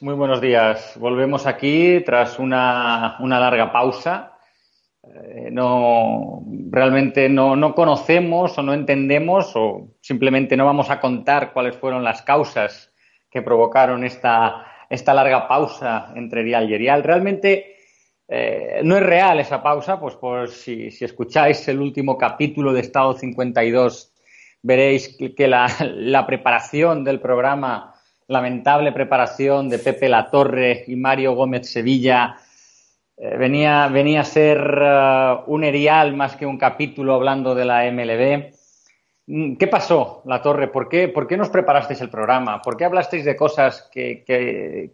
Muy buenos días. Volvemos aquí tras una, larga pausa. Eh, no, realmente no, no, conocemos o no entendemos o simplemente no vamos a contar cuáles fueron las causas que provocaron esta, esta larga pausa entre Dial y Erial. Realmente eh, no es real esa pausa, pues por si, si, escucháis el último capítulo de Estado 52 veréis que, la, la preparación del programa lamentable preparación de Pepe Latorre y Mario Gómez Sevilla eh, venía, venía a ser eh, un erial más que un capítulo hablando de la MLB. Mm, ¿Qué pasó, La Torre? ¿Por qué, ¿Por qué nos preparasteis el programa? ¿Por qué hablasteis de cosas que,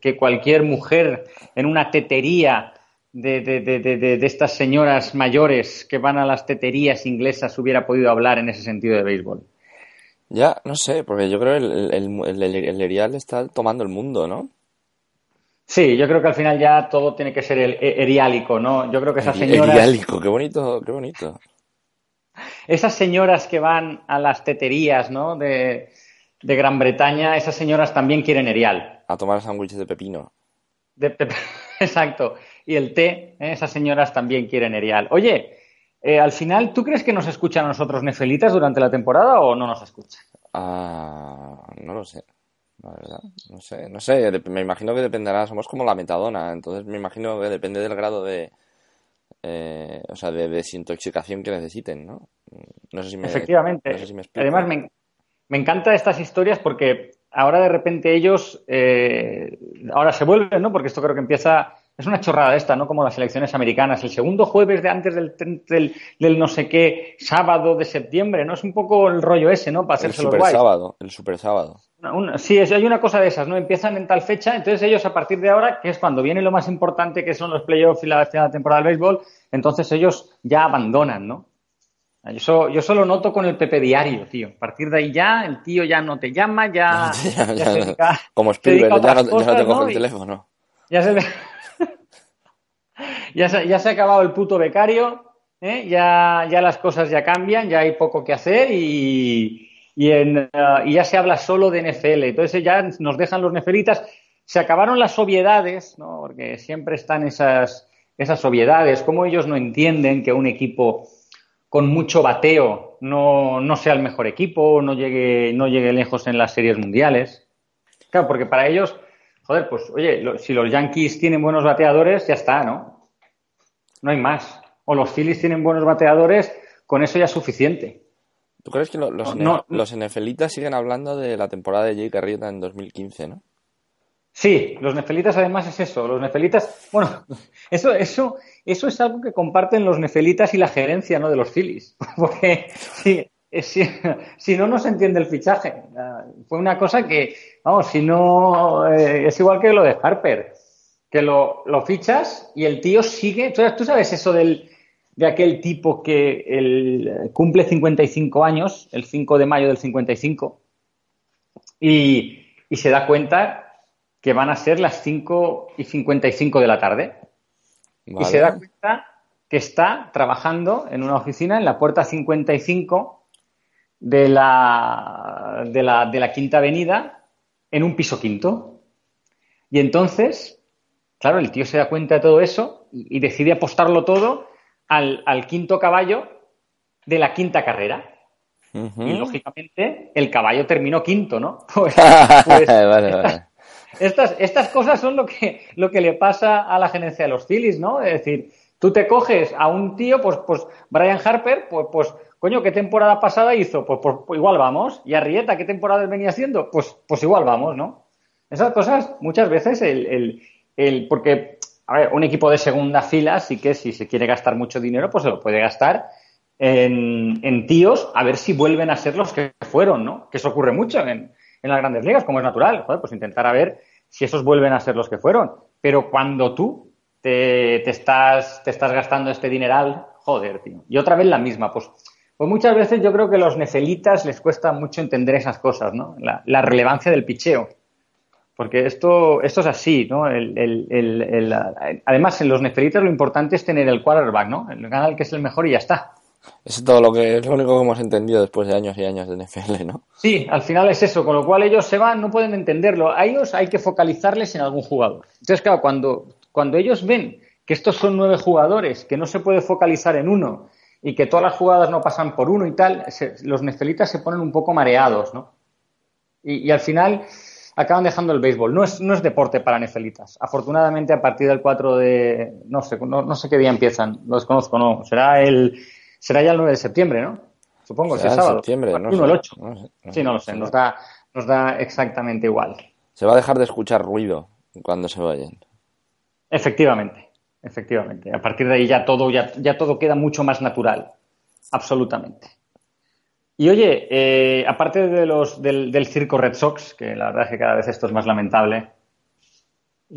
que, cualquier mujer en una tetería de, de, de, de, estas señoras mayores que van a las teterías inglesas hubiera podido hablar en ese sentido de béisbol? Ya, no sé, porque yo creo que el, el, el, Erial está tomando el mundo, ¿no? Sí, yo creo que al final ya todo tiene que ser el eriálico, ¿no? Yo creo que esas señoras... Eriálico, qué bonito, qué bonito. Esas señoras que van a las teterías, ¿no? De, de Gran Bretaña, esas señoras también quieren erial. A tomar sándwiches de pepino. De Exacto. Y el té, ¿eh? esas señoras también quieren erial. Oye, eh, al final, ¿tú crees que nos escuchan a nosotros nefelitas durante la temporada o no nos escuchan? Ah, no lo sé. La verdad, no sé, no sé, me imagino que dependerá, somos como la metadona, entonces me imagino que depende del grado de, eh, o sea, de desintoxicación que necesiten, ¿no? No sé si me, Efectivamente. Además, me, me encantan estas historias porque ahora de repente ellos, eh, ahora se vuelven, ¿no? Porque esto creo que empieza es una chorrada esta, ¿no? Como las elecciones americanas. El segundo jueves de antes del, del, no sé qué sábado de septiembre, ¿no? Es un poco el rollo ese, ¿no? Para hacerse el super sábado, el super sábado. sí, hay una cosa de esas, ¿no? Empiezan en tal fecha, entonces ellos a partir de ahora, que es cuando viene lo más importante, que son los playoffs y la final de temporada del béisbol, entonces ellos ya abandonan, ¿no? Yo, yo solo noto con el Pepe Diario, tío. A partir de ahí ya, el tío ya no te llama, ya... como Spielberg, ya, no, te coge el teléfono. Ya se ya, se, ha acabado el puto becario, ¿eh? ya, las cosas ya cambian, ya hay poco que hacer y, y ya se habla solo de NFL. Entonces ya nos dejan los nefelitas. Se acabaron las obviedades, ¿no? porque siempre están esas, esas obviedades, como ellos no entienden que un equipo con mucho bateo no, no sea el mejor equipo, no llegue, no llegue lejos en las series mundiales. Claro, porque para ellos joder, pues oye, si los Yankees tienen buenos bateadores, ya está, ¿no? No hay más. O los Phillies tienen buenos bateadores, con eso ya es suficiente. ¿Tú crees que los, los nefelitas siguen hablando de la temporada de Jake Arrieta en 2015, no? Sí, los nefelitas además es eso. Los nefelitas, bueno, eso, eso, eso es algo que comparten los nefelitas y la gerencia, ¿no? De los Phillies. Porque si, si, no, no se entiende el fichaje. Fue una cosa que, vamos, si no, eh, es igual que lo de Harper, que lo, lo fichas y el tío sigue. ¿Tú, tú sabes eso del, de aquel tipo que el, cumple 55 años, el 5 de mayo del 55, y, y se da cuenta que van a ser las 5 y 55 de la tarde. Y se da cuenta que está trabajando en una oficina en la puerta 55 de la, de la, de la Quinta Avenida en un piso quinto. Y entonces, claro, el tío se da cuenta de todo eso y, decide apostarlo todo al, al, quinto caballo de la quinta carrera. Y lógicamente el caballo terminó quinto, ¿no? Pues, pues estas, estas, cosas son lo que, lo que le pasa a la gerencia de los Phillies, ¿no? Es decir, tú te coges a un tío, pues, pues Brian Harper, pues, pues Coño, ¿qué temporada pasada hizo? Pues, pues, pues, igual vamos. ¿Y Arrieta qué temporada venía haciendo? Pues, pues igual vamos, ¿no? Esas cosas, muchas veces, el, el, el, porque, a ver, un equipo de segunda fila sí que si se quiere gastar mucho dinero, pues se lo puede gastar en, en tíos a ver si vuelven a ser los que fueron, ¿no? Que eso ocurre mucho en, en las grandes ligas, como es natural. Joder, pues intentar a ver si esos vuelven a ser los que fueron. Pero cuando tú te, estás, te estás gastando este dineral, joder, tío. Y otra vez la misma, pues pues muchas veces yo creo que a los nefelitas les cuesta mucho entender esas cosas, ¿no? La, relevancia del picheo. Porque esto, esto es así, ¿no? además, en los nefelitas lo importante es tener el quarterback, ¿no? El canal que es el mejor y ya está. es todo lo que es lo único que hemos entendido después de años y años de NFL, ¿no? Sí, al final es eso, con lo cual ellos se van, no pueden entenderlo. A ellos hay que focalizarles en algún jugador. Entonces, claro, cuando, cuando ellos ven que estos son nueve jugadores, que no se puede focalizar en uno y que todas las jugadas no pasan por uno y tal, los nefelitas se ponen un poco mareados, ¿no? Y, al final acaban dejando el béisbol. No es, no es deporte para nefelitas. Afortunadamente, a partir del 4 de. No sé, no, sé qué día empiezan, lo desconozco, no. Será, el, será ya el 9 de septiembre, ¿no? Supongo, si es sábado. septiembre, no el 8. sí, no lo sé, nos da, nos da exactamente igual. Se va a dejar de escuchar ruido cuando se vayan. Efectivamente, efectivamente. A partir de ahí ya todo, ya, ya todo queda mucho más natural. Absolutamente. Y oye, eh, aparte de los, del, circo Red Sox, que la verdad es que cada vez esto es más lamentable.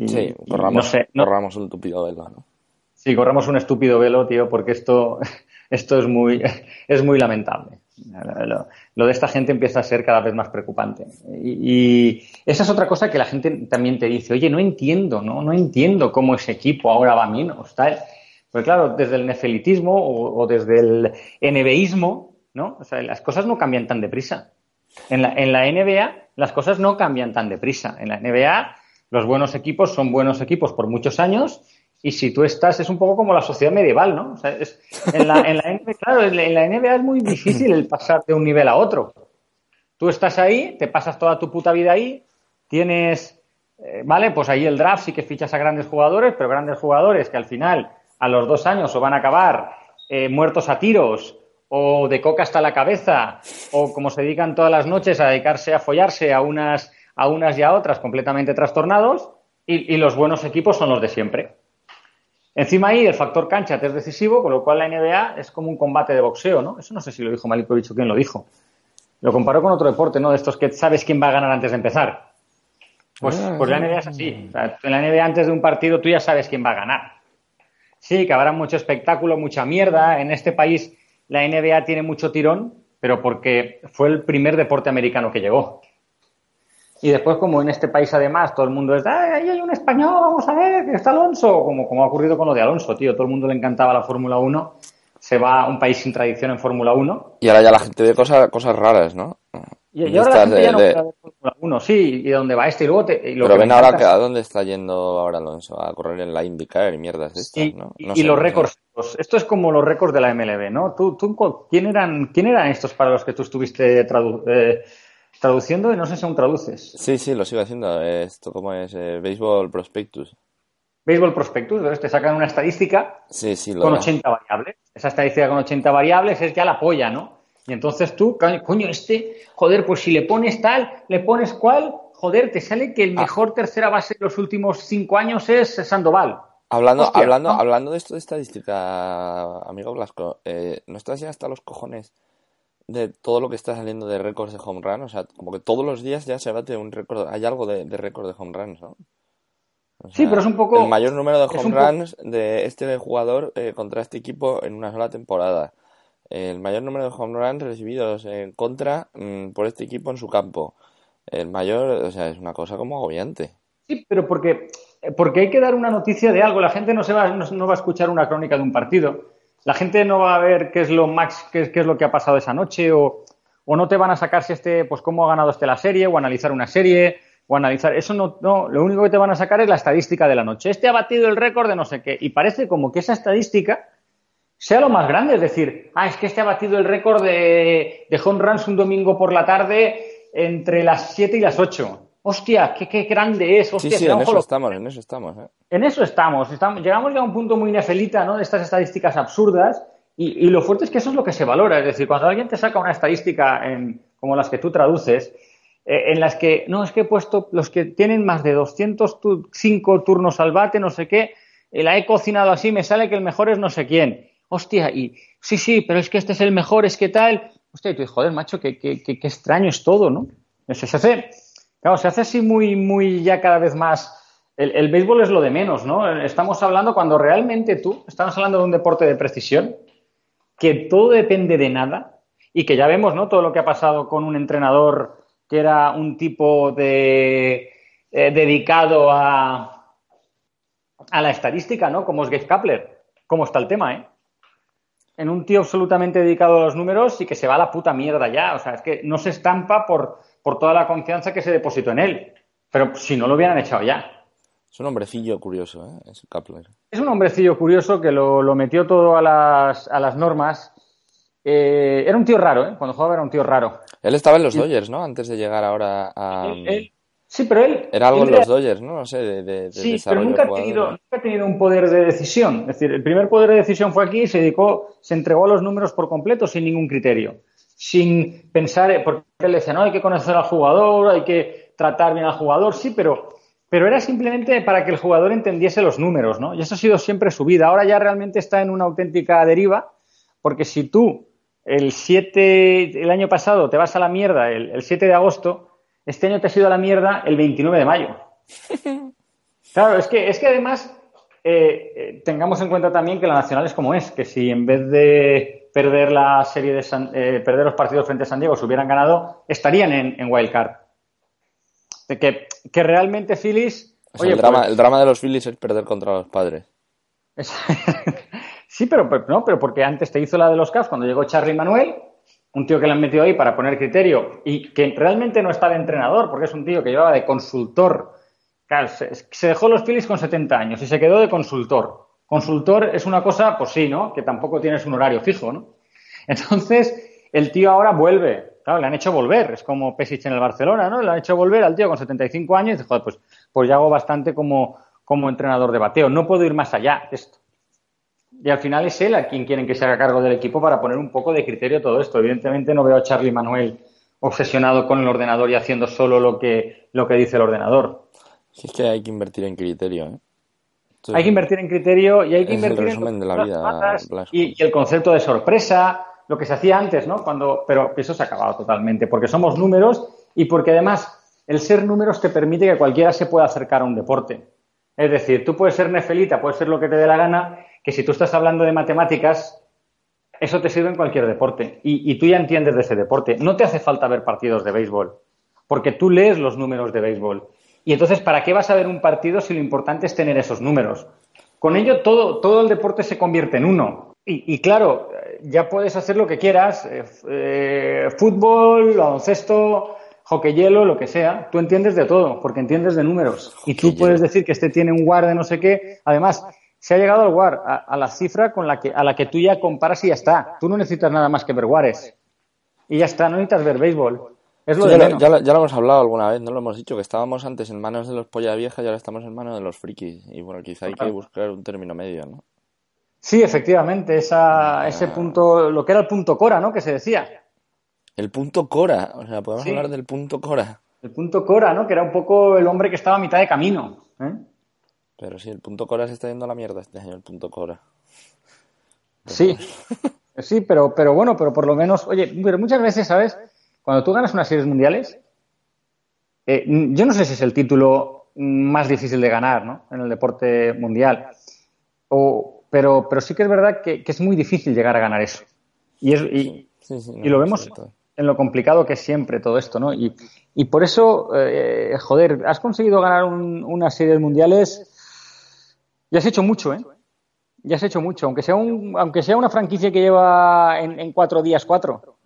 sí, corramos, un estúpido velo, ¿no? Sí, corramos un estúpido velo, tío, porque esto, esto es, muy, es muy lamentable. Lo, de esta gente empieza a ser cada vez más preocupante. Y, esa es otra cosa que la gente también te dice, oye, no entiendo, ¿no? No entiendo cómo ese equipo ahora va menos, tal. Pues claro, desde el nefelitismo o, o desde el NBismo, ¿no? O sea, las cosas no cambian tan deprisa. En la, en la NBA las cosas no cambian tan deprisa. En la NBA los buenos equipos son buenos equipos por muchos años y si tú estás, es un poco como la sociedad medieval, ¿no? O sea, es, en, la, en, la, NBA, claro, en la NBA es muy difícil el pasar de un nivel a otro. Tú estás ahí, te pasas toda tu puta vida ahí, tienes, eh, ¿vale? Pues ahí el draft sí que fichas a grandes jugadores, pero grandes jugadores que al final, a los dos años, o van a acabar eh, muertos a tiros o de coca hasta la cabeza, o como se dedican todas las noches a dedicarse a follarse a unas, a unas y a otras completamente trastornados, y, los buenos equipos son los de siempre. Encima ahí el factor cancha te es decisivo, con lo cual la NBA es como un combate de boxeo, ¿no? Eso no sé si lo dijo Malikovic o quién lo dijo. Lo comparó con otro deporte, ¿no? De estos que sabes quién va a ganar antes de empezar. Pues, ah, pues la NBA es así. en la NBA antes de un partido tú ya sabes quién va a ganar. Sí, que habrá mucho espectáculo, mucha mierda. En este país la NBA tiene mucho tirón, pero porque fue el primer deporte americano que llegó. Y después, como en este país además todo el mundo es, ahí hay un español, vamos a ver, que está Alonso, como, como ha ocurrido con lo de Alonso, tío, todo el mundo le encantaba la Fórmula 1, se va a un país sin tradición en Fórmula 1. Y ahora ya la gente ve cosas, cosas raras, ¿no? Y, ahora la gente ya no de... Fórmula 1, sí, y dónde va este y luego te, Pero ven ahora que a dónde está yendo ahora Alonso, a correr en la IndyCar y mierdas de estas, ¿no? y los récords esto es como los récords de la MLB, ¿no? ¿Tú, quién, eran, ¿Quién eran estos para los que tú estuviste eh, traduciendo? Y no sé si aún traduces. Sí, sí, lo sigo haciendo. Esto, ¿cómo es? Eh, Baseball Prospectus. Baseball Prospectus, entonces te sacan una estadística con 80 variables. Esa estadística con 80 variables es ya la polla, ¿no? Y entonces tú, coño, este, joder, pues si le pones tal, le pones cual, joder, te sale que el ah. mejor tercera base de los últimos cinco años es Sandoval. Hablando, hablando, hablando de esto de estadística, amigo Blasco, eh, ¿no estás ya hasta los cojones de todo lo que está saliendo de récords de home run? O sea, como que todos los días ya se bate un récord, hay algo de, récord de home runs, ¿no? sí, pero es un poco... El mayor número de home runs de este jugador eh, contra este equipo en una sola temporada. El mayor número de home runs recibidos en contra mm, por este equipo en su campo. El mayor, o sea, es una cosa como agobiante. Sí, pero porque porque hay que dar una noticia de algo. La gente no, se va, no, va a escuchar una crónica de un partido. La gente no va a ver qué es lo max, qué, es lo que ha pasado esa noche o, no te van a sacar si este, pues cómo ha ganado este la serie o analizar una serie o analizar. Eso no, no, lo único que te van a sacar es la estadística de la noche. Este ha batido el récord de no sé qué. Y parece como que esa estadística sea lo más grande. Es decir, ah, es que este ha batido el récord de, de home runs un domingo por la tarde entre las 7 y las 8 hostia, qué, grande es. Hostia, sí, sí, en eso estamos, en eso estamos. ¿eh? En eso estamos, Llegamos ya a un punto muy nefelita, ¿no? De estas estadísticas absurdas. Y, lo fuerte es que eso es lo que se valora. Es decir, cuando alguien te saca una estadística como las que tú traduces, eh, en las que, no, es que he puesto los que tienen más de 205 turnos al bate, no sé qué, eh, la he cocinado así, me sale que el mejor es no sé quién. Hostia, y sí, sí, pero es que este es el mejor, es que tal. Hostia, y tú dices, joder, macho, qué, qué, qué, extraño es todo, ¿no? Eso se hace Claro, se hace así muy, muy ya cada vez más. El, béisbol es lo de menos, ¿no? Estamos hablando cuando realmente tú, estamos hablando de un deporte de precisión, que todo depende de nada y que ya vemos, ¿no? Todo lo que ha pasado con un entrenador que era un tipo de eh, dedicado a, a la estadística, ¿no? Como es Gabe Kapler. ¿Cómo está el tema, eh? En un tío absolutamente dedicado a los números y que se va a la puta mierda ya. O sea, es que no se estampa por, por toda la confianza que se depositó en él. Pero si no lo hubieran echado ya. Es un hombrecillo curioso, ¿eh? Es Kapler. Es un hombrecillo curioso que lo, lo metió todo a las, a las normas. Eh, era un tío raro, ¿eh? Cuando jugaba era un tío raro. Él estaba en los Dodgers, ¿no? Antes de llegar ahora a... Él- él- sí, pero él... Era algo él en los Dodgers, ¿no? No sé, de, de, Sí, pero nunca ha, tenido, nunca ha tenido un poder de decisión. Es decir, el primer poder de decisión fue aquí y se dedicó, se entregó a los números por completo sin ningún criterio. Sin pensar, porque él decía, no, hay que conocer al jugador, hay que tratar bien al jugador, sí, pero, pero era simplemente para que el jugador entendiese los números, ¿no? Y eso ha sido siempre su vida. Ahora ya realmente está en una auténtica deriva, porque si tú el 7, el año pasado te vas a la mierda el, el 7 de agosto, este año te has ido a la mierda el 29 de mayo. Claro, es que, es que además eh, eh, tengamos en cuenta también que la Nacional es como es, que si en vez de perder la serie de San- eh, perder los partidos frente a San Diego se hubieran ganado, estarían en, en Wild Card. De que, que realmente Phillies. O sea, oye, el, drama, pues- el drama de los Phillies es perder contra los padres. es- sí, pero, pero no, pero porque antes te hizo la de los Cavs cuando llegó Charlie Manuel, un tío que le han metido ahí para poner criterio y que realmente no está de entrenador, porque es un tío que llevaba de consultor. Claro, se, dejó los Phillies con 70 años y se quedó de consultor. Consultor es una cosa, pues sí, ¿no? Que tampoco tienes un horario fijo, ¿no? Entonces, el tío ahora vuelve. Claro, le han hecho volver. Es como Pesic en el Barcelona, ¿no? Le han hecho volver al tío con 75 años y dice, joder, pues, pues ya hago bastante como, como entrenador de bateo. No puedo ir más allá esto. Y al final es él a quien quieren que se haga cargo del equipo para poner un poco de criterio todo esto. Evidentemente no veo a Charlie Manuel obsesionado con el ordenador y haciendo solo lo que, lo que dice el ordenador. Si es que hay que invertir en criterio, ¿eh? Hay que invertir en criterio y hay que Es el invertir en resumen de la vida, y, y el concepto de sorpresa, lo que se hacía antes, ¿no? Cuando, pero eso se ha acabado totalmente, porque somos números y porque además el ser números te permite que cualquiera se pueda acercar a un deporte. Es decir, tú puedes ser nefelita, puedes ser lo que te dé la gana, que si tú estás hablando de matemáticas, eso te sirve en cualquier deporte y, y tú ya entiendes de ese deporte. No te hace falta ver partidos de béisbol, porque tú lees los números de béisbol. Y entonces, ¿para qué vas a ver un partido si lo importante es tener esos números? Con ello, todo, todo el deporte se convierte en uno. Y, y claro, ya puedes hacer lo que quieras, eh, eh, fútbol, baloncesto, hockey hielo, lo que sea. Tú entiendes de todo, porque entiendes de números. Y tú puedes decir que este tiene un WAR de no sé qué. Además, se ha llegado al WAR, a, a la cifra con la que, a la que tú ya comparas y ya está. Tú no necesitas nada más que ver WARes. Y ya está, no necesitas ver béisbol. Es lo Sí, de ya, lo, menos. ya lo- ya lo hemos hablado alguna vez, no lo hemos dicho, que estábamos antes en manos de los polla vieja y ahora estamos en manos de los frikis. Y bueno, quizá hay que buscar un término medio, ¿no? Sí, efectivamente, esa, ese punto, lo que era el punto Cora, ¿no? Que se decía. El punto Cora, o sea, podemos Sí. hablar del punto Cora. El punto Cora, ¿no? Que era un poco el hombre que estaba a mitad de camino. ¿eh? Pero sí, el punto Cora se está yendo a la mierda este año, el punto Cora. Sí, sí, pero, pero bueno, pero por lo menos, oye, pero muchas veces, ¿sabes? Cuando tú ganas unas series mundiales, eh, yo no sé si es el título más difícil de ganar, ¿no? En el deporte mundial. O, pero, pero sí que es verdad que, que es muy difícil llegar a ganar eso. Y, es, y, Sí, sí, no, y lo vemos en lo complicado que es siempre todo esto, ¿no? Y, y por eso, eh, joder, has conseguido ganar un- unas series mundiales y has hecho mucho, ¿eh? Ya has hecho mucho, aunque sea, un, aunque sea una franquicia que lleva en, en cuatro días cuatro.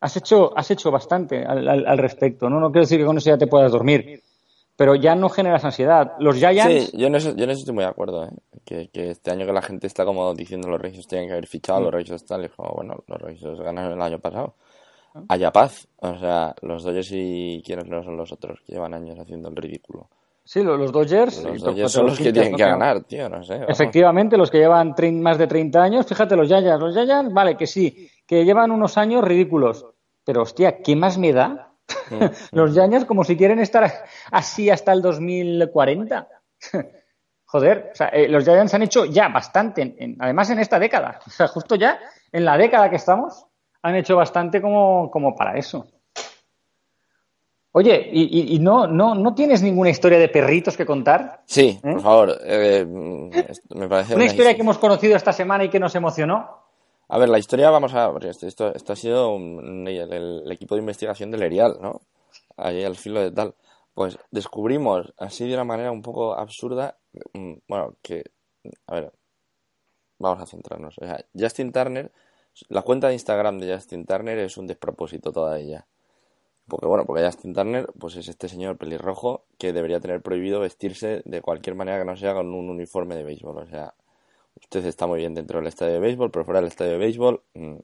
Has hecho, has hecho bastante al, al- al respecto, ¿no? No quiero decir que con eso ya te puedas dormir, pero ya no generas ansiedad. Los Giants, Sí, yo eso, yo estoy muy de acuerdo, ¿eh? Que, que este año que la gente está como diciendo los Reyes tienen que haber fichado, los Reyes están, y como, bueno, los Reyes ganaron el año pasado. Ah. Haya paz, o sea, los Dodgers y quienes no son los otros, que llevan años haciendo el ridículo. Sí, los, Dodgers, Los son los que tienen que ganar, tío, no sé. vamos. Efectivamente, los que llevan más de 30 años, fíjate, los Giants, los Giants, vale, que sí, que llevan unos años ridículos, pero hostia, ¿qué más me da? los Giants como si quieren estar así hasta el 2040. Joder, o sea, eh, los Giants han hecho ya bastante, en- en- además en esta década, o sea, justo ya en la década que estamos, han hecho bastante como, como para eso. Oye, ¿y, y- y no, no, no tienes ninguna historia de perritos que contar? Sí, ¿Eh? por favor, eh, me parece Una historia his- que hemos conocido esta semana y que nos emocionó. A ver, la historia, vamos a... Esto, esto, esto ha sido un- el, el equipo de investigación del Erial, ¿no? Ahí al filo de tal. Pues descubrimos, así de una manera un poco absurda, mm, bueno, que... A ver... vamos a centrarnos. O sea, Justin Turner, la cuenta de Instagram de Justin Turner es un despropósito toda ella. Porque bueno, porque Justin Turner pues es este señor pelirrojo que debería tener prohibido vestirse de cualquier manera que no sea con un uniforme de béisbol. O sea, usted está muy bien dentro del estadio de béisbol, pero fuera del estadio de béisbol, mm,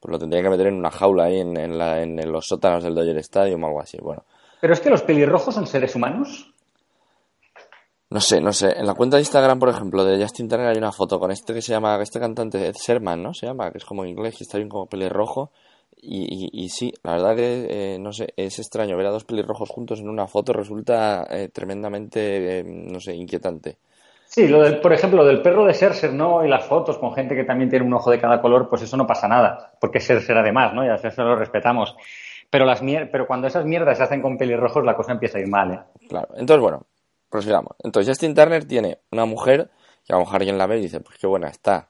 pues lo tendría que meter en una jaula ahí en, en, la, en los sótanos del Dodger Stadium o algo así. Bueno. ¿Pero es que los pelirrojos son seres humanos? No sé, no sé. En la cuenta de Instagram, por ejemplo, de Justin Turner hay una foto con este que se llama, este cantante, Ed Sherman, ¿no? Se llama, que es como inglés, que está bien como pelirrojo. Y, y, sí, la verdad que, eh, no sé, es extraño ver a dos pelirrojos juntos en una foto, resulta eh, tremendamente, eh, no sé, inquietante. Sí, lo del, por ejemplo, del perro de Serser, ¿no? Y las fotos con gente que también tiene un ojo de cada color, pues eso no pasa nada, porque Serser además, ¿no? Ya eso lo respetamos. Pero, las pero cuando esas mierdas se hacen con pelirrojos, la cosa empieza a ir mal, ¿eh? Claro. Entonces, bueno, prosigamos. Entonces, Justin Turner tiene una mujer que a lo mejor alguien la ve y dice, pues qué buena está.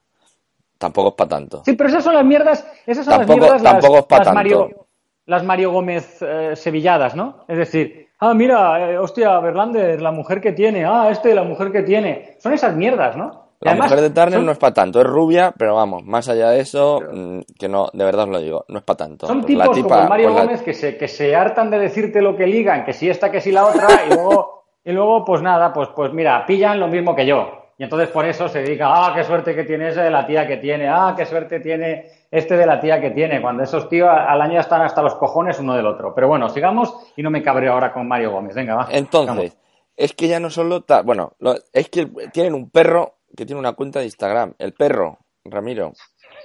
Tampoco es para tanto. Sí, pero esas son las mierdas, esas son tampoco, las mierdas tampoco las, es para las tanto. Mario, las Mario Gómez eh, sevilladas, ¿no? Es decir, ah, mira, eh, hostia, Verlander, la mujer que tiene, ah, este, la mujer que tiene. Son esas mierdas, ¿no? La Además, mujer de Turner son- no es para tanto, es rubia, pero vamos, más allá de eso, mm, que no, de verdad os lo digo, no es para tanto. Son Pues tipos la tipa, como Mario pues la- Gómez que se, que se hartan de decirte lo que ligan, que si esta, que si la otra, y luego, y luego pues nada, pues, pues mira, pillan lo mismo que yo. Y entonces por eso se dedica, ah, qué suerte que tiene ese de la tía que tiene, ah, qué suerte tiene este de la tía que tiene, cuando esos tíos al año están hasta los cojones uno del otro. Pero bueno, sigamos y no me cabreo ahora con Mario Gómez. Venga, va. Entonces, es que ya no solo ta- bueno, lo- es que tienen un perro que tiene una cuenta de Instagram. El perro, Ramiro,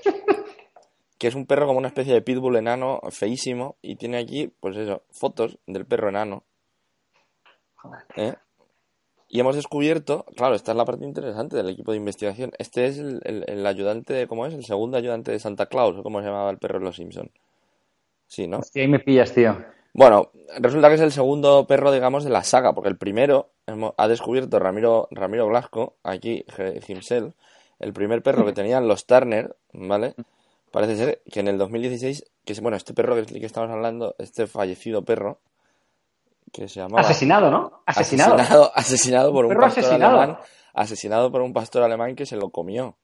que es un perro como una especie de pitbull enano, feísimo, y tiene aquí, pues eso, fotos del perro enano. ¿eh? Y hemos descubierto, claro, esta es la parte interesante del equipo de investigación. Este es el, el- el ayudante, de, ¿cómo es? El segundo ayudante de Santa Claus, o cómo se llamaba el perro de los Simpson. Sí, ¿no? Hostia, ahí me pillas, tío. Bueno, resulta que es el segundo perro, digamos, de la saga, porque el primero ha descubierto Ramiro, Ramiro Blasco, aquí, himself, el primer perro que tenían los Turner, ¿vale? Parece ser que en el 2016, que bueno, este perro que, que estamos hablando, este fallecido perro, que se llamaba... Asesinado, ¿no? Asesinado. Asesinado, asesinado por un pastor asesinado. alemán, asesinado por un pastor alemán que se lo comió.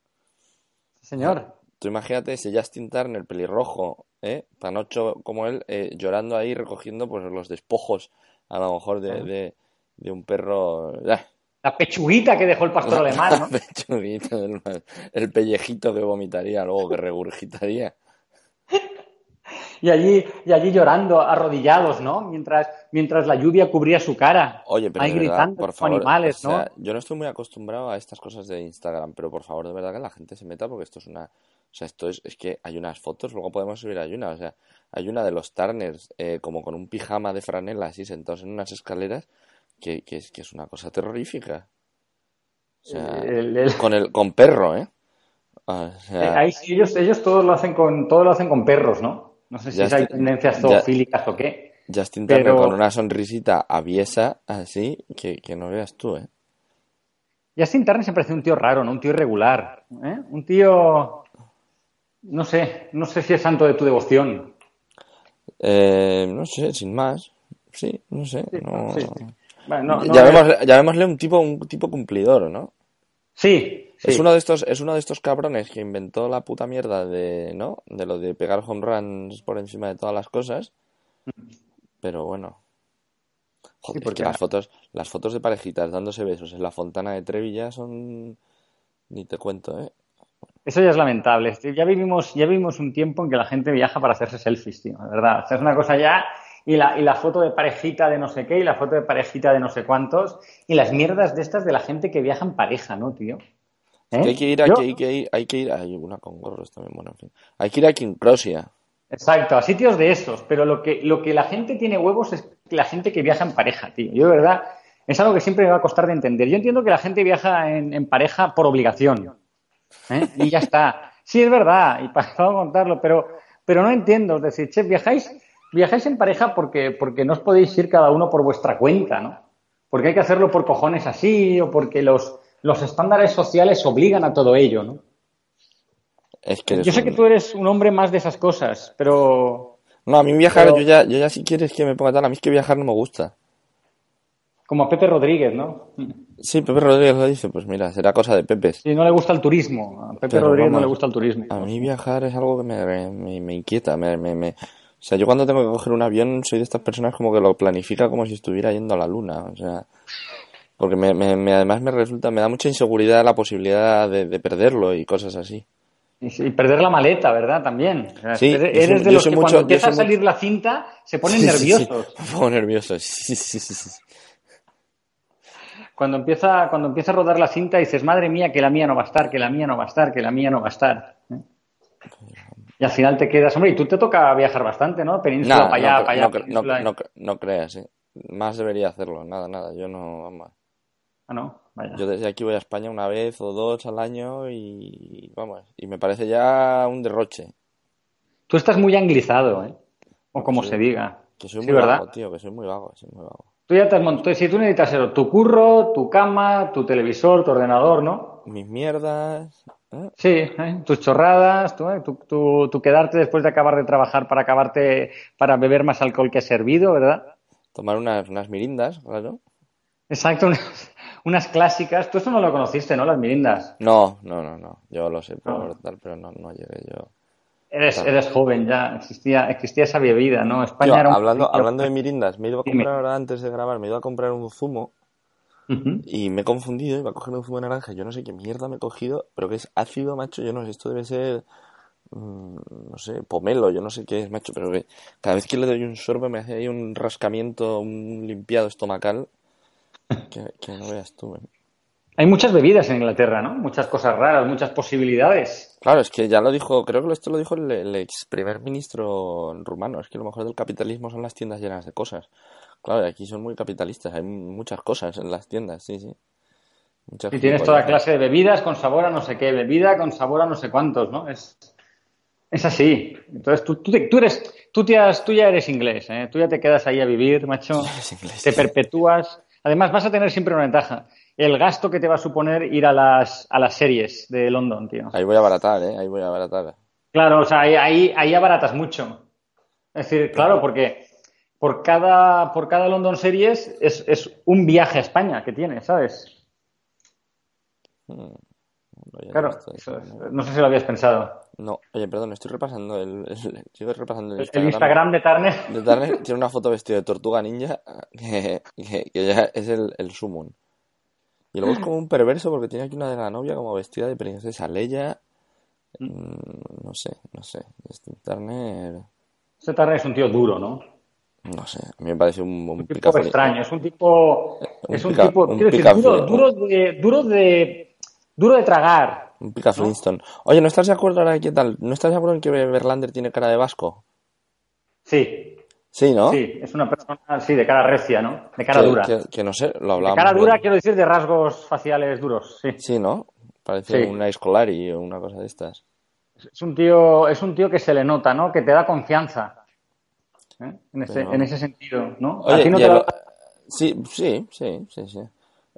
Señor. Tú imagínate ese Justin Turner pelirrojo, ¿eh? Panocho como él, eh, llorando ahí, recogiendo pues los despojos, a lo mejor de, de, de un perro. ¡ah! La pechuguita que dejó el pastor alemán, ¿no? Pechuguito, el, el pellejito que vomitaría, luego que regurgitaría. Y allí, y allí llorando, arrodillados, ¿no? Mientras, mientras la lluvia cubría su cara. Oye, pero Ahí de verdad, gritando por como favor, animales, o ¿no? sea, yo no estoy muy acostumbrado a estas cosas de Instagram, pero por favor, de verdad que la gente se meta porque esto es una, o sea, esto es, es que hay unas fotos, luego podemos subir hay una, o sea, hay una de los Turners eh, como con un pijama de franela así sentados en unas escaleras que, que es que es una cosa terrorífica. O sea, El- el- con el con perro, ¿eh? O sea, ahí sí, ellos, ellos todos lo hacen con, todo lo hacen con perros, ¿no? No sé si es hay tendencias ya- zoofílicas o qué. Justin Turner pero- con una sonrisita aviesa así que, que no veas tú, ¿eh? Justin Turner siempre parece un tío raro, ¿no? Un tío irregular. ¿eh? Un tío. No sé, no sé si es santo de tu devoción. Eh, no sé, sin más. Sí, no sé. no... sí, sí. Bueno, no- no- Llamémosle, llamémosle un tipo un tipo cumplidor, ¿no? Sí, sí. Es uno de estos es uno de estos cabrones que inventó la puta mierda de, ¿no? De lo de pegar home runs por encima de todas las cosas. Pero bueno. Joder, porque que las la- fotos las fotos de parejitas dándose besos en la fontana de Trevi ya son ni te cuento, ¿eh? Eso ya es lamentable. Ya vivimos, ya vivimos un tiempo en que la gente viaja para hacerse selfies, tío. De verdad. O sea, es una cosa ya. Y la, y la foto de parejita de no sé qué, y la foto de parejita de no sé cuántos, y las mierdas de estas de la gente que viaja en pareja, ¿no, tío? ¿Eh? Hay que ir, hay Yo- que, hay que ir, hay que ir, hay una con gorros también, bueno, en fin. Hay que ir a Quincrosia. Exacto, a sitios de esos, pero lo que, lo que la gente tiene huevos es la gente que viaja en pareja, tío. Yo, de verdad, es algo que siempre me va a costar de entender. Yo entiendo que la gente viaja en, en pareja por obligación. ¿eh? Y ya está. Sí, es verdad, y para no contarlo, pero, pero no entiendo. Es decir, che, viajáis, viajáis en pareja porque, porque no os podéis ir cada uno por vuestra cuenta, ¿no? Porque hay que hacerlo por cojones así, o porque los, los estándares sociales obligan a todo ello, ¿no? Es que eres Yo sé un- que tú eres un hombre más de esas cosas, pero No, a mí viajar, Pero- yo ya, yo ya si quieres que me ponga tal, a mí es que viajar no me gusta. Como a Pepe Rodríguez, ¿no? Sí, Pepe Rodríguez lo dice, pues mira, será cosa de Pepe. Sí, no le gusta el turismo. A Pepe Rodríguez no le gusta el turismo. A mí viajar es algo que me, me, inquieta. Me, me, O sea, yo cuando tengo que coger un avión soy de estas personas como que lo planifica como si estuviera yendo a la luna. O sea, porque me, me, además me resulta, me da mucha inseguridad la posibilidad de, perderlo y cosas así. Y, perder la maleta, ¿verdad? También. sí, eres, de los que cuando empieza a salir la cinta se ponen nerviosos. Sí, me pongo nervioso, sí, sí, sí. Cuando empieza, cuando empieza a rodar la cinta dices, madre mía, que la mía no va a estar, que la mía no va a estar, que la mía no va a estar. ¿eh? Y al final te quedas, hombre, y tú te toca viajar bastante, ¿no? Península para allá, para allá. No, no, no, creas, ¿eh? Más debería hacerlo, nada, nada. Yo no, vamos. Ah, no, vaya. Yo desde aquí voy a España una vez o dos al año y vamos, y me parece ya un derroche. Tú estás muy anglizado, ¿eh? O como se diga. Que soy muy vago, tío, que soy muy vago, soy muy vago. Tú ya te has montado, si tú necesitas tu curro, tu cama, tu televisor, tu ordenador, ¿no? Mis mierdas. ¿Eh? Sí, ¿eh? tus chorradas, ¿eh? tu, tu, quedarte después de acabar de trabajar para acabarte, para beber más alcohol que servido, ¿verdad? Tomar unas, unas mirindas, claro. Exacto, unas, unas clásicas. Tú eso no lo conociste, ¿no? Las mirindas. No, no, no, no. Yo lo sé por tal, pero no, no llegué yo. Eres, eres joven ya, existía, existía esa bebida, ¿no? España era hablando, hablando de mirindas, me ido a comprar ahora antes de grabar, me ido a comprar un zumo y me he confundido, iba a coger un zumo de naranja, yo no sé qué mierda me he cogido, pero que es ácido, macho, yo no sé, esto debe ser, mm, no sé, pomelo, yo no sé qué es, macho, pero que cada vez que le doy un sorbo me hace ahí un rascamiento, un limpiado estomacal que, no veas tú. ¿eh? Hay muchas bebidas en Inglaterra, ¿no? Muchas cosas raras, muchas posibilidades. Claro, es que ya lo dijo, creo que esto lo dijo el, ex primer ministro rumano, es que lo mejor del capitalismo son las tiendas llenas de cosas. Claro, aquí son muy capitalistas, hay muchas cosas en las tiendas, sí, sí. y tienes toda clase de bebidas con sabor a no sé qué, bebida con sabor a no sé cuántos, ¿no? Es, es así. Entonces tú, tú, tú eres, tú, tú ya eres inglés, ¿eh? Tú ya te quedas ahí a vivir, macho. te perpetúas. Además vas a tener siempre una ventaja el gasto que te va a suponer ir a las, a las series de London, tío. Ahí voy a abaratar, ¿eh? Ahí voy a abaratar. Claro, o sea, ahí, ahí, abaratas mucho. Es decir, claro, porque por cada, por cada London Series es, es un viaje a España que tienes, ¿sabes? Hmm. claro, no sé si lo habías pensado. No, oye, perdón, estoy repasando el, sigo repasando el Instagram. El Instagram de Turner. De Turner tiene una foto vestida de tortuga ninja que, ya es el, el summon. Y luego es como un perverso porque tiene aquí una de la novia como vestida de princesa Leia. Mm. Mm, no sé, no sé. Este Turner. Este Turner es un tío duro, ¿no? No sé, a mí me parece un, un, tipo extraño. Es un tipo. es un tipo. quiero decir, duro, duro, de, duro de. Duro de tragar. Un pica Flintstone. Oye, ¿no estás de acuerdo ahora qué tal? ¿No estás de acuerdo en que Verlander tiene cara de vasco? Sí, Sí, ¿no? Sí, es una persona, sí, de cara recia, ¿no? De cara dura. Que, no sé, lo hablamos. De cara dura, quiero decir, de rasgos faciales duros, sí. Sí, ¿no? Parece una escolari o una cosa de estas. Es un tío, es un tío que se le nota, ¿no? Que te da confianza. ¿Eh? En, ese, en ese sentido, ¿no? Oye, Sí, sí, sí, sí, sí.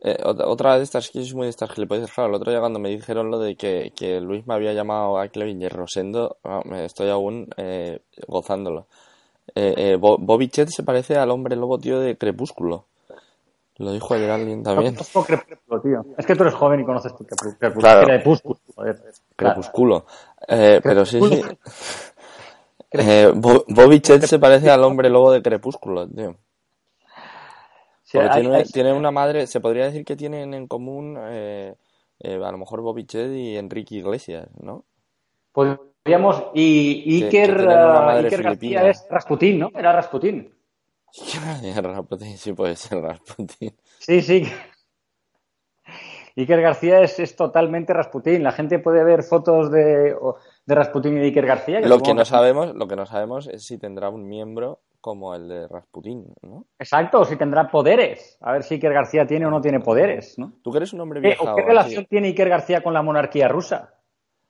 Eh, otra de estas, que es muy de estas gilipollas, claro, el otro día cuando me dijeron lo de que, que Luis me había llamado a Clevin y Rosendo, ah, me estoy aún eh, gozándolo. Eh, eh, Bobby Chet se parece al hombre lobo, tío, de Crepúsculo. Lo dijo ayer alguien también. Es que tú eres joven y conoces Crepúsculo. Crepúsculo. Crepúsculo. Eh, pero sí, sí. Eh, Bobby Chet se parece al hombre lobo de Crepúsculo, tío. tiene, tiene, una madre, se podría decir que tienen en común eh, eh, a lo mejor Bobby Chet y Enrique Iglesias, ¿no? Podríamos, y Iker, uh, García es Rasputín, ¿no? Era Rasputín. Rasputín, sí puede ser Rasputín. Sí, sí. Iker García es, es, totalmente Rasputín. La gente puede ver fotos de, de Rasputín y de Iker García. Lo que no sabemos, lo que no sabemos es si tendrá un miembro como el de Rasputín, ¿no? Exacto, o si tendrá poderes. A ver si Iker García tiene o no tiene poderes, ¿no? Tú que eres un hombre viejo. ¿O qué relación tiene Iker García con la monarquía rusa?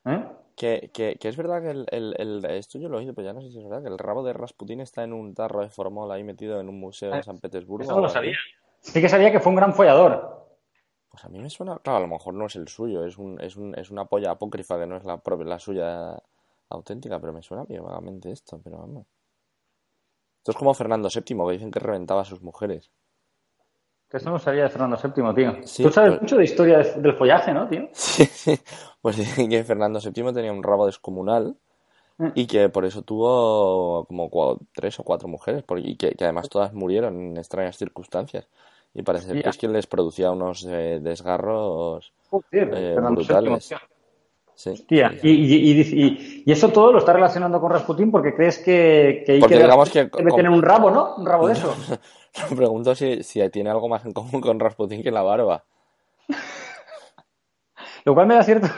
¿Eh? Que, que, que, es verdad que el, el, el, esto yo lo he oído, pero ya no sé si es verdad, que el rabo de Rasputín está en un tarro de formol ahí metido en un museo de ah, San Petersburgo. Eso no lo sabía. Sí que sabía que fue un gran follador. Pues a mí me suena, claro, a lo mejor no es el suyo, es, un, es, un, es una polla apócrifa que no es la, propia, la suya auténtica, pero me suena bien vagamente esto, pero vamos. Esto es como Fernando VII, que dicen que reventaba a sus mujeres. Que eso no sabía de Fernando VII, tío. Sí, Tú sabes pues- mucho de historia de- del follaje, ¿no, tío? Sí, sí. Pues dicen que Fernando VII tenía un rabo descomunal Mm. y que por eso tuvo como tres o cuatro mujeres por- y que, que además todas murieron en extrañas circunstancias. Y parece ser que es quien les producía unos eh, desgarros Joder, eh, Fernando brutales. Sí. Sí. y, y- y- y- y eso todo lo está relacionando con Rasputín porque crees que, que Porque Iker digamos que debe con- tener un rabo, ¿no? Un rabo de eso. Me pregunto si, si tiene algo más en común con Rasputin que la barba. Lo cual me da cierto,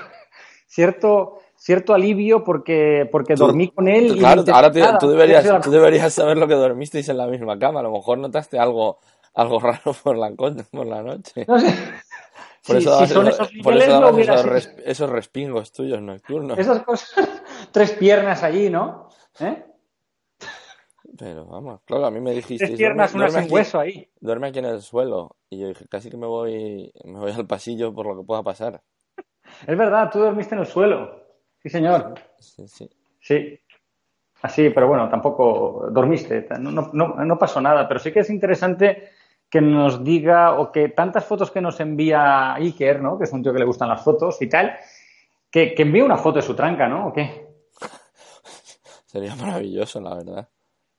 cierto, cierto alivio porque, porque Tú- dormí con él. y Claro, no ahora te- nada. tú, deberías, tú deberías saber lo que dormisteis en la misma cama. A lo mejor notaste algo, algo raro por la, co- por la noche. No sé. Por eso si son esos por eso hubiera esos, res- esos respingos tuyos nocturnos. Esas cosas. Tres piernas allí, ¿no? ¿Eh? Pero vamos, claro, a mí me dijiste, Tres piernas, duerme, una duerme sin aquí, hueso ahí. duerme aquí en el suelo. Y yo dije, casi que me voy, me voy al pasillo por lo que pueda pasar. Es verdad, tú dormiste en el suelo. Sí, señor. Sí, sí. Sí. Así, pero bueno, tampoco dormiste. No, no, no, no pasó nada. Pero sí que es interesante que nos diga, o que tantas fotos que nos envía Iker, ¿no? Que es un tío que le gustan las fotos y tal, que, que envíe una foto de su tranca, ¿no? ¿O qué? Sería maravilloso, la verdad.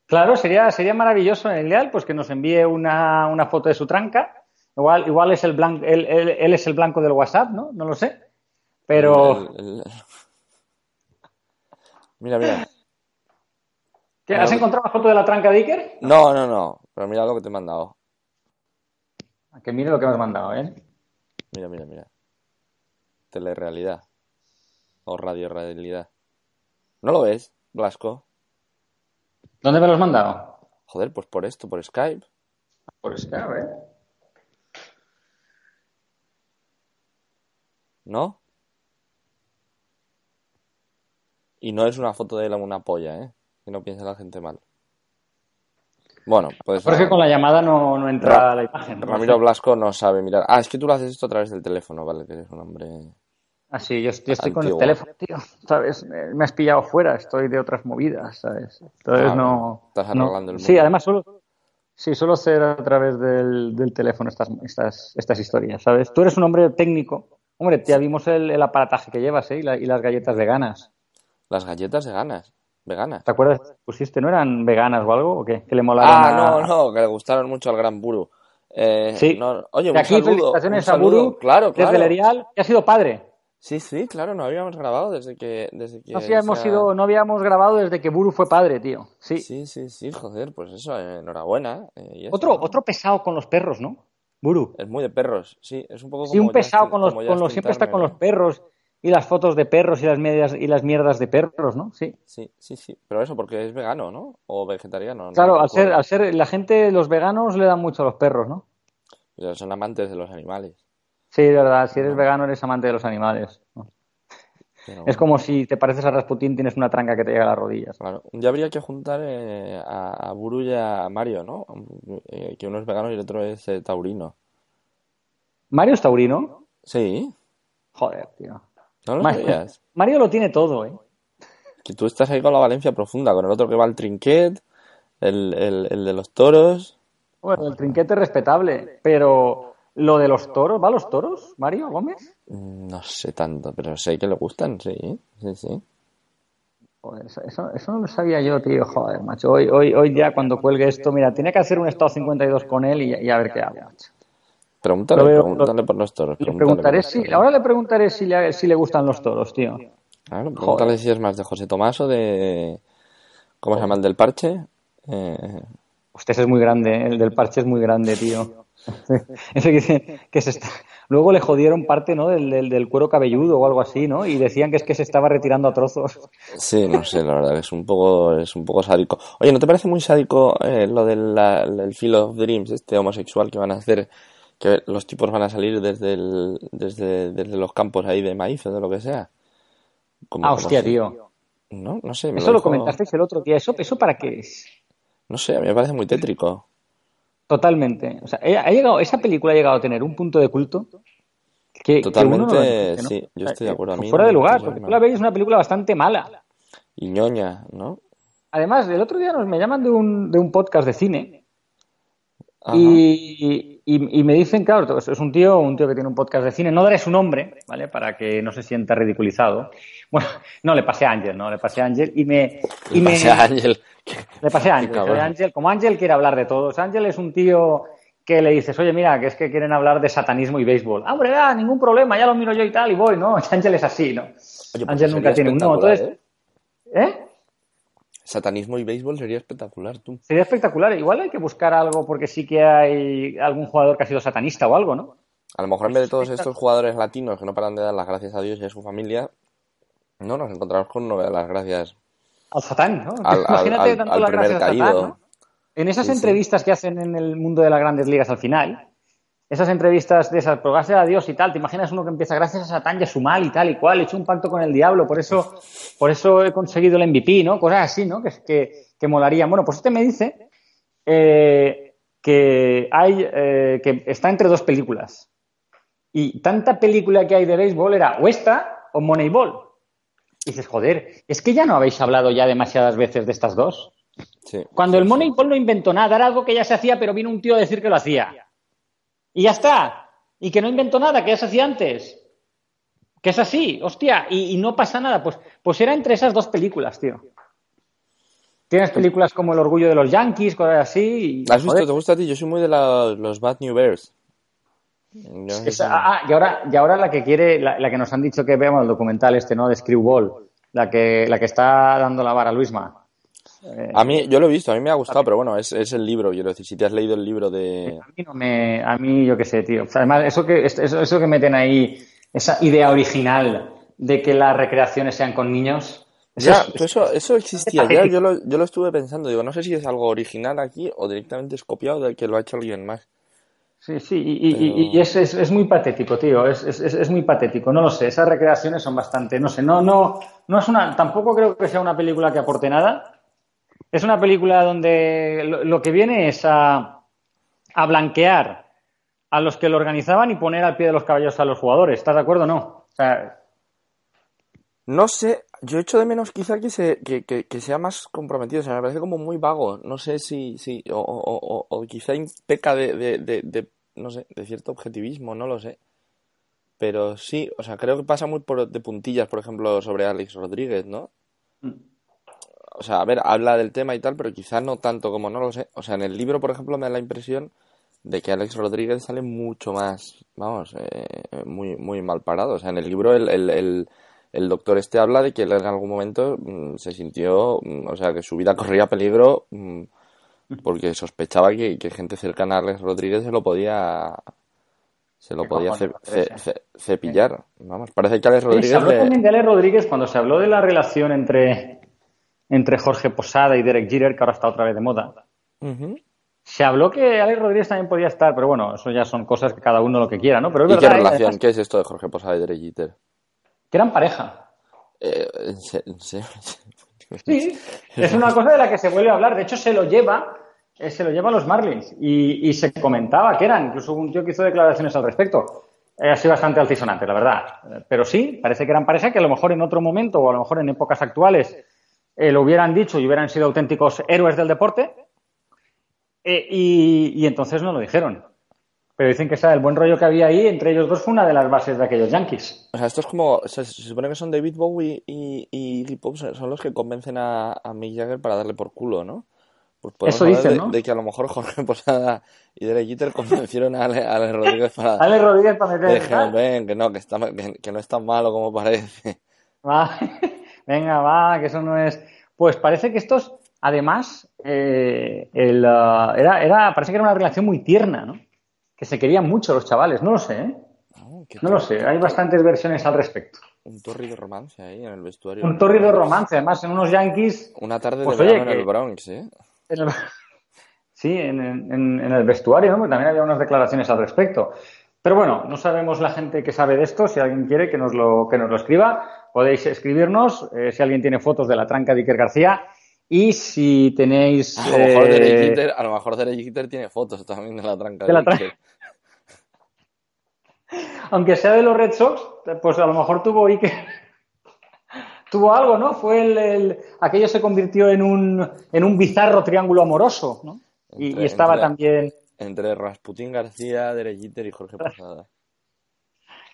Claro, sería, sería maravilloso en el ideal, pues que nos envíe una, una foto de su tranca. Igual, igual es el blanco, él, él- él es el blanco del WhatsApp, ¿no? No lo sé. Pero, El- el- Mira, mira. ¿qué, ¿has encontrado la foto de la tranca de Iker? No, no, no. Pero mira lo que te he mandado. Que mire lo que me has mandado, ¿eh? Mira, mira, mira. Telerrealidad. O radiorealidad. ¿No lo ves, Blasco? ¿Dónde me lo has mandado? Joder, pues por esto, por Skype. Por Skype, ¿eh? ¿No? Y no es una foto de él una polla, ¿eh? Que no piense la gente mal. Bueno, pues... Pero es que con la llamada no, no entra Ra- la imagen. ¿no? Ramiro Blasco no sabe mirar. Ah, es que tú lo haces esto a través del teléfono, ¿vale? Que eres un hombre... Ah, sí, yo, yo estoy con el teléfono, tío, ¿sabes? Me, has pillado fuera, estoy de otras movidas, ¿sabes? Entonces Ah, no... estás no- arreglando el Sí, mundo. además solo... Sí, suelo hacer a través del, del teléfono estas, estas, estas historias, ¿sabes? Tú eres un hombre técnico. Hombre, ya vimos el, el aparataje que llevas, ¿eh? Y, la- y las galletas veganas. Las galletas veganas. Veganas. ¿Te acuerdas? ¿Pusiste? ¿No eran veganas o algo? ¿O qué? Que le molaron Ah, a- no, no, que le gustaron mucho al gran Buru. Eh, Sí. no- oye, un aquí, saludo, felicitaciones un a Buru. Claro, claro. desde Lerial, que ha sido padre. Sí, sí, claro, no habíamos grabado desde que... Desde que No, habíamos se ha- sido, no habíamos grabado desde que Buru fue padre, tío. Sí. Sí, sí, sí, joder, pues eso, eh, enhorabuena. eh, Otro, otro pesado con los perros, ¿no? Buru. Es muy de perros, sí, es un poco Sí, como un pesado con los, con los siempre está con los perros y las fotos de perros y las medias y las mierdas de perros, ¿no? Sí. Sí, sí, sí, pero eso porque es vegano, ¿no? O vegetariano, no Claro, al ser, al ser la gente, los veganos le dan mucho a los perros, ¿no? O sea, son amantes de los animales. Sí, de verdad, si eres vegano eres amante de los animales. ¿no? pero Es como si te pareces a Rasputín, tienes una tranca que te llega a las rodillas. Claro, día habría que juntar eh, a, a Buru y a Mario, ¿no? Eh, que uno es vegano y el otro es eh, taurino. Mario es taurino. Sí, Joder, tío. No lo. Mario lo tiene todo, ¿eh? Que tú estás ahí con la Valencia profunda, con el otro que va al trinquet, el, el, el de los toros. Bueno, el trinquete es respetable, pero lo de los toros, ¿va a los toros, Mario Gómez? Mm, No sé tanto, pero sé que le gustan, sí, sí, sí. Joder, eso, eso no lo sabía yo, tío. Joder, macho. Hoy, hoy, hoy ya cuando cuelgue esto, mira, tenía que hacer un estado 52 con él y, y a ver qué hago, macho. Pregúntale, veo- pregúntale por los toros. Le preguntaré si, toros. ahora le preguntaré si le, si le gustan los toros, tío. Claro, pregúntale si es más de José Tomás o de... ¿Cómo se llama el del parche? Eh, Usted es muy grande, ¿eh? el del parche es muy grande, tío. Ese que, que se está... Luego le jodieron parte, ¿no? Del, del, del cuero cabelludo o algo así, ¿no? Y decían que es que se estaba retirando a trozos. Sí, no sé, la verdad, es un poco, es un poco sádico. Oye, ¿no te parece muy sádico eh, lo del la- Field of Dreams, este homosexual que van a hacer, que los tipos van a salir desde el, desde, desde los campos ahí de maíz o de lo que sea? Como- Ah, hostia, tío. No, no sé, me Eso lo dijo- comentasteis el otro día. ¿Eso, ¿Eso para qué es? No sé, a mí me parece muy tétrico. Totalmente. O sea, ha llegado, esa película ha llegado a tener un punto de culto que, que uno no lo Totalmente, entiende, ¿no? sí, yo estoy de acuerdo. A mí Fuera de lugar, porque tú la ves es una película bastante mala. Y ñoña, ¿no? Además, el otro día nos me llaman de un, de un podcast de cine Ajá. y, y, me dicen, claro, es un tío, un tío que tiene un podcast de cine, no daré su nombre, ¿vale? Para que no se sienta ridiculizado. Bueno, no, le pasé a Ángel, ¿no? Le pasé a Ángel y me... Y le pasé a Ángel. Le pasé a Ángel. Como Ángel quiere hablar de todos. Ángel es un tío que le dices, oye, mira, que es que quieren hablar de satanismo y béisbol. Ah, hombre, ah, ningún problema, ya lo miro yo y tal, y voy, ¿no? Ángel es así, ¿no? Pues Ángel nunca tiene un no. Entonces, ¿eh? ¿eh? Satanismo y béisbol sería espectacular, tú. Sería espectacular. Igual hay que buscar algo porque sí que hay algún jugador que ha sido satanista o algo, ¿no? A lo mejor en vez de todos estos jugadores latinos que no paran de dar las gracias a Dios y a su familia, no nos encontramos con uno de las gracias al Satán, ¿no? Imagínate tanto las gracias caído. En esas entrevistas que hacen en el mundo de las grandes ligas al final, esas entrevistas de esas, pero gracias a Dios y tal, te imaginas uno que empieza gracias a Satán y a su mal y tal y cual, he hecho un pacto con el diablo, por eso, por eso he conseguido el MVP, ¿no? Cosas así, ¿no? Que, que, que molarían. Bueno, pues este me dice eh, que hay, eh, que está entre dos películas. Y tanta película que hay de béisbol era o esta o Moneyball. Y dices, joder, es que ya no habéis hablado ya demasiadas veces de estas dos. Cuando el Moneyball no inventó nada, era algo que ya se hacía, pero vino un tío a decir que lo hacía. Y ya está. Y que no inventó nada, que ya se hacía antes. Que es así, hostia, y, no pasa nada. Pues, pues era entre esas dos películas, tío. Tienes películas como El orgullo de los Yankees, cosas así. ¿Has visto? ¿Te gusta a ti? Yo soy muy de los Bad New Bears. ah, y ahora, y ahora la que quiere, la, que nos han dicho que veamos el documental este, ¿no? De Screwball, la que, la que está dando la vara a A mí, yo lo he visto, a mí me ha gustado, pero bueno, es, es el libro, quiero decir, si te has leído el libro de... A mí, no me, a mí yo qué sé, tío. Además, eso que, eso, eso que meten ahí, esa idea original de que las recreaciones sean con niños... ya, eso, eso existía, ya yo lo, yo lo estuve pensando, digo, no sé si es algo original aquí o directamente es copiado de que lo ha hecho alguien más. Sí, sí, y, y, es, es, muy patético, tío, es, es, es, muy patético, no lo sé, esas recreaciones son bastante, no sé, no, no, no es una, tampoco creo que sea una película que aporte nada, es una película donde lo, que viene es a, blanquear a los que lo organizaban y poner al pie de los caballos a los jugadores. ¿Estás de acuerdo o no? no sé, yo echo de menos quizá que, se, que, sea más comprometido, o sea, me parece como muy vago, no sé si, si o, quizá peca de, de, no sé, de cierto objetivismo, no lo sé. Pero sí, o sea, creo que pasa muy por, de puntillas, por ejemplo, sobre Alex Rodríguez, ¿no? Mm o sea, a ver, habla del tema y tal, pero quizás no tanto como no lo sé. O sea, en el libro, por ejemplo, me da la impresión de que Alex Rodríguez sale mucho más, vamos, eh, muy, muy mal parado. O sea, en el libro el, el, el, doctor este habla de que él en algún momento mm, se sintió, mm, o sea, que su vida corría peligro mm, porque sospechaba que, que, gente cercana a Alex Rodríguez se lo podía se lo podía cepillar. Vamos, parece que Alex Rodríguez. Se habló también de Alex Rodríguez cuando se habló de la relación entre entre Jorge Posada y Derek Jeter, que ahora está otra vez de moda. Se habló que Alex Rodríguez también podía estar, pero bueno, eso ya son cosas que cada uno lo que quiera, ¿no? Pero ¿Y qué relación? ¿Qué es esto de Jorge Posada y Derek Jeter? Que eran pareja. Eh, sí, es una cosa de la que se vuelve a hablar. De hecho, se lo lleva, eh, se lo lleva a los Marlins y, se comentaba que eran, incluso un tío que hizo declaraciones al respecto. Eh, ha sido bastante altisonante, la verdad. Pero sí, parece que eran pareja que a lo mejor en otro momento o a lo mejor en épocas actuales eh, lo hubieran dicho y hubieran sido auténticos héroes del deporte, eh, y, entonces no lo dijeron. Pero dicen que el buen rollo que había ahí entre ellos dos fue una de las bases de aquellos Yankees. O sea, esto es como. Se, supone que son David Bowie y, y Pop son los que convencen a, Mick Jagger para darle por culo, ¿no? Pues Eso dicen, de, ¿no? De que a lo mejor Jorge Posada y Derek Jeter convencieron a Ale, Rodríguez para. Ale Rodríguez para meter. Dijeron, que no, que, está, que, no es tan malo como parece. venga, va, que eso no es. Pues parece que estos, además, eh, el, uh, era, era, parece que era una relación muy tierna, ¿no? Que se querían mucho los chavales, no lo sé, ¿eh? Oh, no lo sé, hay bastantes versiones al respecto. Un torrido romance ahí en el vestuario. Un torrido romance, además en unos Yankees. Una tarde de pues, verano en el Bronx, ¿eh? Sí, en, en, el vestuario, ¿no? También había unas declaraciones al respecto. Pero bueno, no sabemos la gente que sabe de esto. Si alguien quiere que nos lo, que nos lo escriba, podéis escribirnos. Eh, si alguien tiene fotos de la tranca de Iker García. Y si tenéis. A lo mejor eh... a lo mejor tiene fotos también de la tranca de, la Iker. Aunque sea de los Red Sox, pues a lo mejor tuvo Iker. tuvo algo, ¿no? Fue el, aquello se convirtió en un, en un bizarro triángulo amoroso, ¿no? y, estaba también entre Rasputín García, Derejiter y Jorge Posada.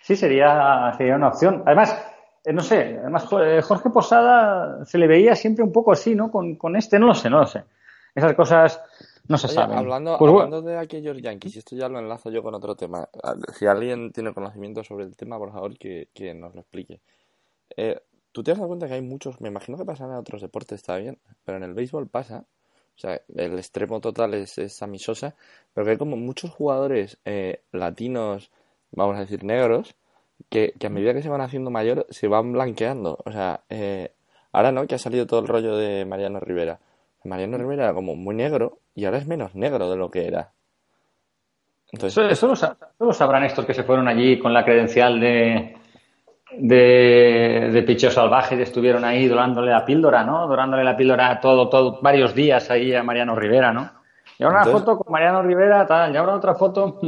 Sí, sería, sería una opción. Además, no sé, además eh, Jorge Posada se le veía siempre un poco así, ¿no? Con, con este, no lo sé, no lo sé. Esas cosas no se Oye, saben. hablando, Pues bueno, hablando de aquellos Yankees, esto ya lo enlazo yo con otro tema. Ah, Si alguien tiene conocimiento sobre el tema, por favor, que, que nos lo explique. Eh, ¿Tú te has dado cuenta que hay muchos, me imagino que pasa en otros deportes, está bien, pero en el béisbol pasa, o sea, el extremo total es, es Sammy Sosa, pero que hay como muchos jugadores eh, latinos, vamos a decir negros, que, que a medida que se van haciendo mayores se van blanqueando. O sea, eh, ahora no, que ha salido todo el rollo de Mariano Rivera. Mariano Rivera era como muy negro y ahora es menos negro de lo que era. Entonces, eso, eso lo, sa- eso lo sabrán estos que se fueron allí con la credencial de, de, de picheo salvaje y estuvieron ahí dorándole la píldora, ¿no? Dorándole la píldora todo, todo, varios días ahí a Mariano Rivera, ¿no? Y ahora una foto con Mariano Rivera, tal, y ahora otra foto.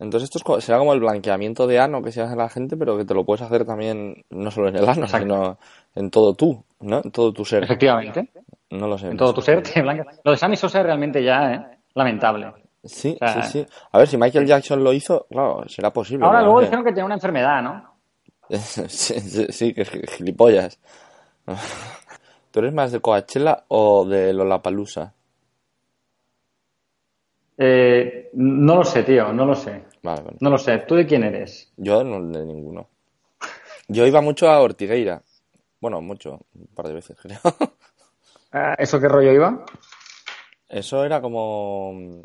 Entonces esto es será como el blanqueamiento de ano que se hace a la gente, pero que te lo puedes hacer también no solo en el ano, Exacto. sino en todo tú, ¿no? En todo tu ser. Efectivamente. No lo sé. En todo tu ser te blanquea. Lo de Sammy Sosa es realmente ya, ¿eh? Lamentable. Sí, O sea, sí, sí. A ver, si Michael Jackson lo hizo, claro, será posible. Ahora luego dijeron que tenía una enfermedad, ¿no? sí, sí, sí, que es gilipollas. ¿Tú eres más de Coachella o de Lollapalooza? Eh, no lo sé, tío, no lo sé. Vale. No lo sé. ¿Tú de quién eres? Yo no de ninguno. Yo iba mucho a Ortigueira. Bueno, mucho, un par de veces creo. Ah, ¿Eso qué rollo iba? Eso era como...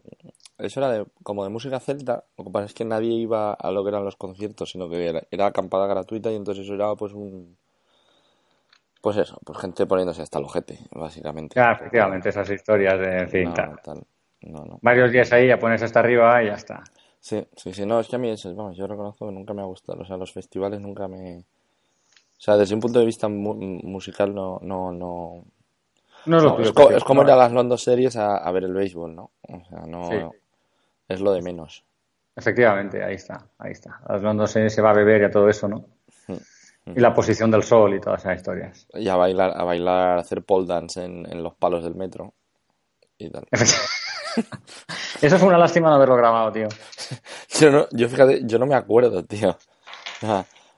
Eso era de, como de música celta. Lo que pasa es que nadie iba a lo que eran los conciertos, sino que era, era acampada gratuita y entonces eso era pues un... Pues eso, pues gente poniéndose hasta el ojete, básicamente. Claro, efectivamente, esas historias de, No, tal. No, no. Varios días ahí a ponerse hasta arriba y ya está. Sí, sí, sí, no, es que a mí eso, vamos, yo reconozco que nunca me ha gustado, o sea, los festivales nunca me... O sea, desde un punto de vista mu- musical no, no, no... No es lo no, tuyo, es, co- es como ir a las London Series a, a ver el béisbol, ¿no? O sea, no... Sí. Es lo de menos. Efectivamente, ahí está, ahí está. A los London se, se va a beber y a todo eso, ¿no? Y la posición del sol y todas esas historias. Y a bailar, a bailar, a hacer pole dance en, en los palos del metro y tal. Eso fue una lástima no haberlo grabado, tío. Yo, no, yo fíjate, yo no me acuerdo, tío.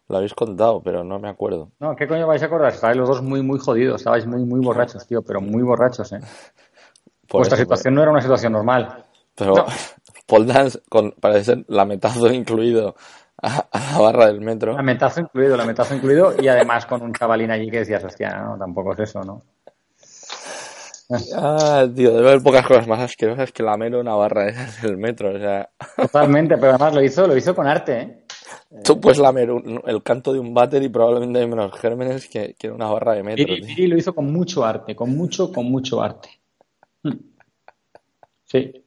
Lo habéis contado, pero no me acuerdo. No, ¿qué coño vais a acordar? Estabais los dos muy, muy jodidos. Estabais muy, muy borrachos, tío, pero muy borrachos, ¿eh? Por Vuestra eso, situación no era una situación normal. Pero No. pole dance con, parece ser lametazo incluido a, a la barra del metro. Lamentazo incluido, lamentazo incluido, y además con un chavalín allí que decías, hostia, no, tampoco es eso, ¿no? Ah, tío, debe haber pocas cosas más asquerosas que lamer una barra esas del metro. O sea, Totalmente, pero además lo hizo, lo hizo con arte, ¿eh? tú puedes lamer un- el canto de un váter y probablemente hay menos gérmenes que, que una barra de metro, Viri, tío. Viri lo hizo con mucho arte, con mucho, con mucho arte. Sí.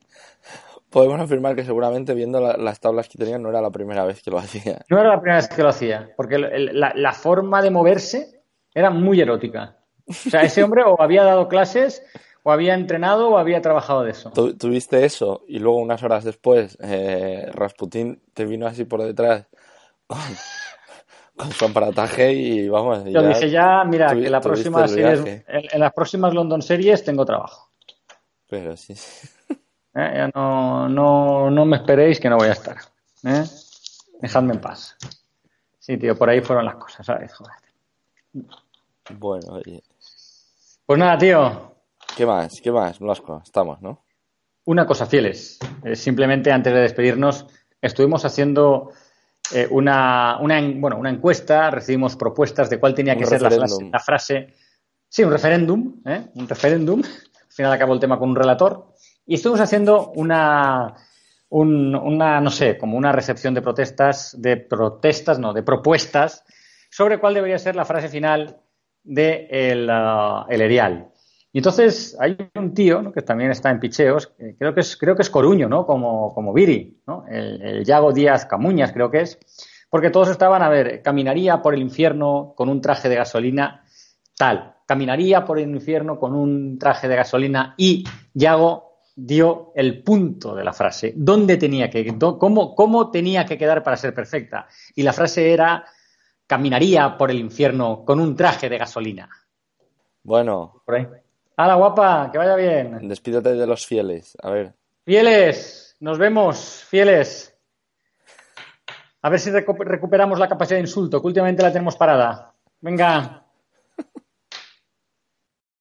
Podemos afirmar que seguramente viendo la- las tablas que tenían no era la primera vez que lo hacía. No era la primera vez que lo hacía, porque la forma de moverse era muy erótica. O sea, ese hombre o había dado clases, o había entrenado, o había trabajado de eso. Tuviste eso y luego unas horas después eh, Rasputín te vino así por detrás con, con su aparataje y vamos, Yo ya dije ya, mira, que la próxima series, en las próximas London Series tengo trabajo. Pero sí. ¿eh? Ya no, no, no me esperéis que no voy a estar. ¿eh? Dejadme en paz. Sí, tío, por ahí fueron las cosas, ¿sabes? Joder. Bueno, oye. Pues nada, tío, ¿Qué más? ¿Qué más, Blasco? Estamos, ¿no? Una cosa, fieles. Eh, simplemente antes de despedirnos, estuvimos haciendo eh, una, una, en- bueno, una encuesta, recibimos propuestas de cuál tenía Un que ser la frase, la frase. Sí, un referéndum, ¿eh? un referéndum. Al final acabó el tema con un relator. Y estuvimos haciendo una, un- una, no sé, como una recepción de protestas, de protestas, no, de propuestas, sobre cuál debería ser la frase final de el, ah, el erial. Y entonces hay un tío que también está en picheos, creo que es, creo que es Coruño, ¿no? Como, como Viri, ¿no? El, el Yago Díaz Camuñas, creo que es. Porque todos estaban, a ver, caminaría por el infierno con un traje de gasolina tal, caminaría por el infierno con un traje de gasolina y Yago dio el punto de la frase. ¿Dónde tenía que, cómo, cómo tenía que quedar para ser perfecta? Y la frase era, caminaría por el infierno con un traje de gasolina. Bueno, Por ahí. ¡Hala, guapa! ¡Que vaya bien! despídete de los fieles. A ver, ¡Fieles! Nos vemos, fieles. A ver si recuperamos la capacidad de insulto, que últimamente la tenemos parada. Venga.